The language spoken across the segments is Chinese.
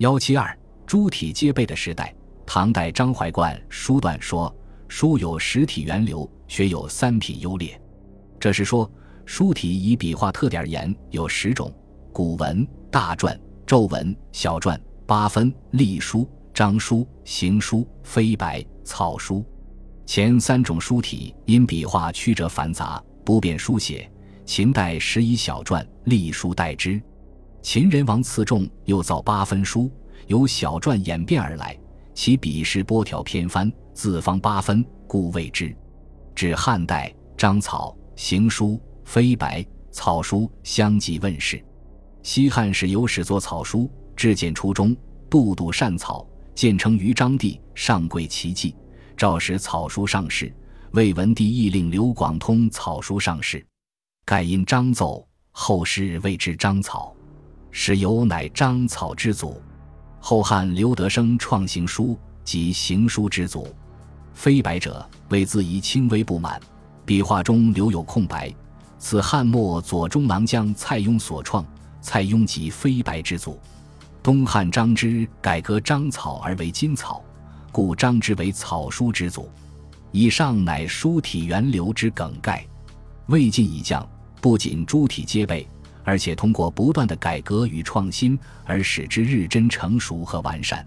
幺七二诸体皆备的时代，唐代张怀灌书段说：“书有实体源流，学有三品优劣。”这是说书体以笔画特点而言有十种：古文、大篆、皱文、小篆、八分、隶书、章书、行书、飞白、草书。前三种书体因笔画曲折繁杂，不便书写。秦代时以小篆、隶书代之。秦人王次仲又造八分书，由小篆演变而来，其笔势波条偏翻，字方八分，故谓之。至汉代，章草、行书、飞白、草书相继问世。西汉时有始作草书，至建初中，杜度善草，建成于章帝，上贵其迹。诏使草书上市，魏文帝亦令刘广通草书上市，盖因章奏，后世谓之章草。始有乃章草之祖。后汉刘德升创行书，即行书之祖。飞白者，谓字仪轻微不满，笔画中留有空白。此汉末左中郎将蔡邕所创，蔡邕即飞白之祖。东汉张之改革章草而为金草。故张之为草书之祖，以上乃书体源流之梗概。魏晋以降，不仅诸体皆备，而且通过不断的改革与创新而使之日臻成熟和完善。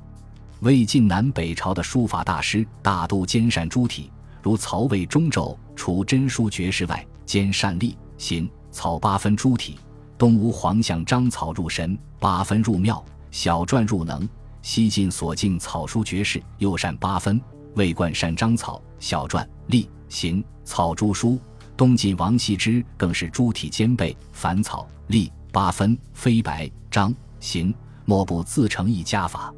魏晋南北朝的书法大师大都兼善诸体，如曹魏中轴除真书绝世外，兼善隶、行、草八分诸体；东吴皇相章草入神，八分入妙，小篆入能。西晋所敬草书绝世，又善八分；魏冠善章草、小篆、隶、行、草诸书。东晋王羲之更是诸体兼备，凡草、隶、八分、飞白、章、行，莫不自成一家法。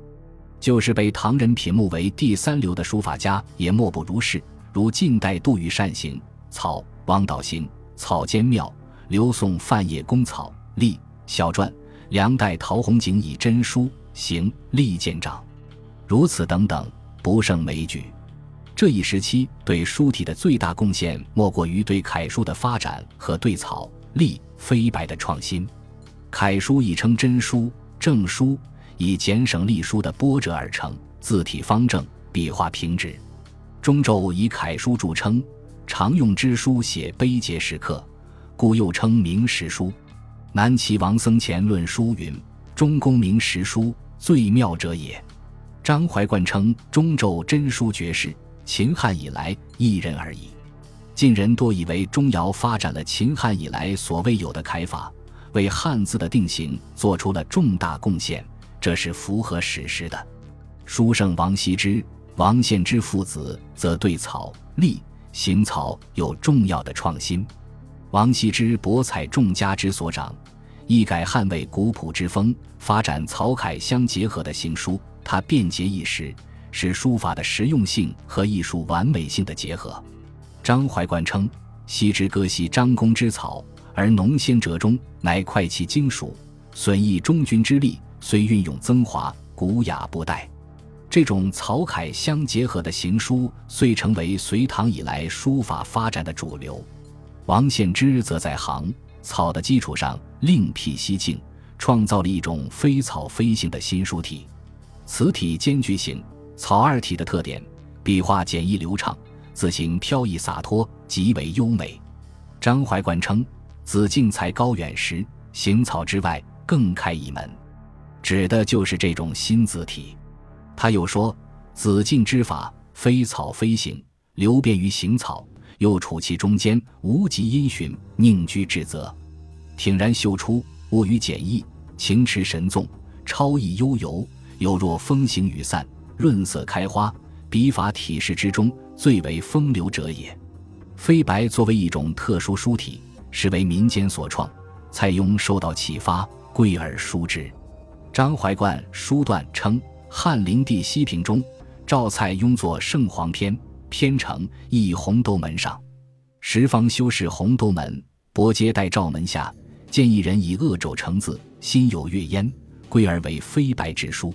就是被唐人品目为第三流的书法家，也莫不如是。如晋代杜宇善行草，王导行草兼妙；刘宋范晔公草、隶、小篆；梁代陶弘景以真书。行隶见长，如此等等不胜枚举。这一时期对书体的最大贡献，莫过于对楷书的发展和对草、隶、飞白的创新。楷书亦称真书、正书，以简省隶书的波折而成，字体方正，笔画平直。中轴以楷书著称，常用之书写碑碣石刻，故又称明石书。南齐王僧虔论书云：“中公明石书。”最妙者也。张怀灌称中轴真书绝世，秦汉以来一人而已。晋人多以为钟繇发展了秦汉以来所未有的楷法，为汉字的定型做出了重大贡献，这是符合史实的。书圣王羲之、王献之父子则对草、隶、行草有重要的创新。王羲之博采众家之所长。一改汉魏古朴之风，发展草楷相结合的行书。他便捷易识，是书法的实用性和艺术完美性的结合。张怀灌称：“羲之歌兮张公之草，而农先哲中，乃快其精熟，损益中军之力，虽运用增华，古雅不殆。”这种草楷相结合的行书，遂成为隋唐以来书法发展的主流。王献之则在行。草的基础上另辟蹊径，创造了一种非草非行的新书体。此体兼具行、草二体的特点，笔画简易流畅，字形飘逸洒脱，极为优美。张怀灌称：“子敬才高远时，行草之外更开一门，指的就是这种新字体。”他又说：“子敬之法非草非行，流便于行草。”又处其中间，无极音循，宁居至泽，挺然秀出，物于简易，情驰神纵，超逸悠游，犹若风行雨散，润色开花。笔法体式之中，最为风流者也。飞白作为一种特殊书体，是为民间所创。蔡邕受到启发，贵而书之。张怀灌书段称，汉灵帝西平中，赵蔡邕作《圣皇篇》。篇城一红都门上，十方修士红都门，伯皆待赵门下，见一人以恶肘成字，心有月焉，归而为飞白之书。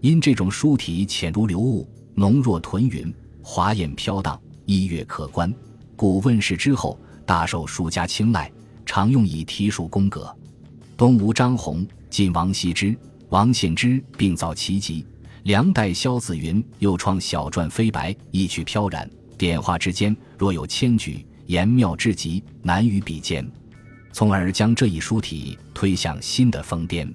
因这种书体浅如流雾，浓若屯云，华艳飘荡，一阅可观，故问世之后大受书家青睐，常用以题书宫阁。东吴张宏、晋王羲之、王献之并造奇迹。梁代萧子云又创小篆飞白，意趣飘然，点画之间若有千举，言妙至极，难于比肩，从而将这一书体推向新的峰巅。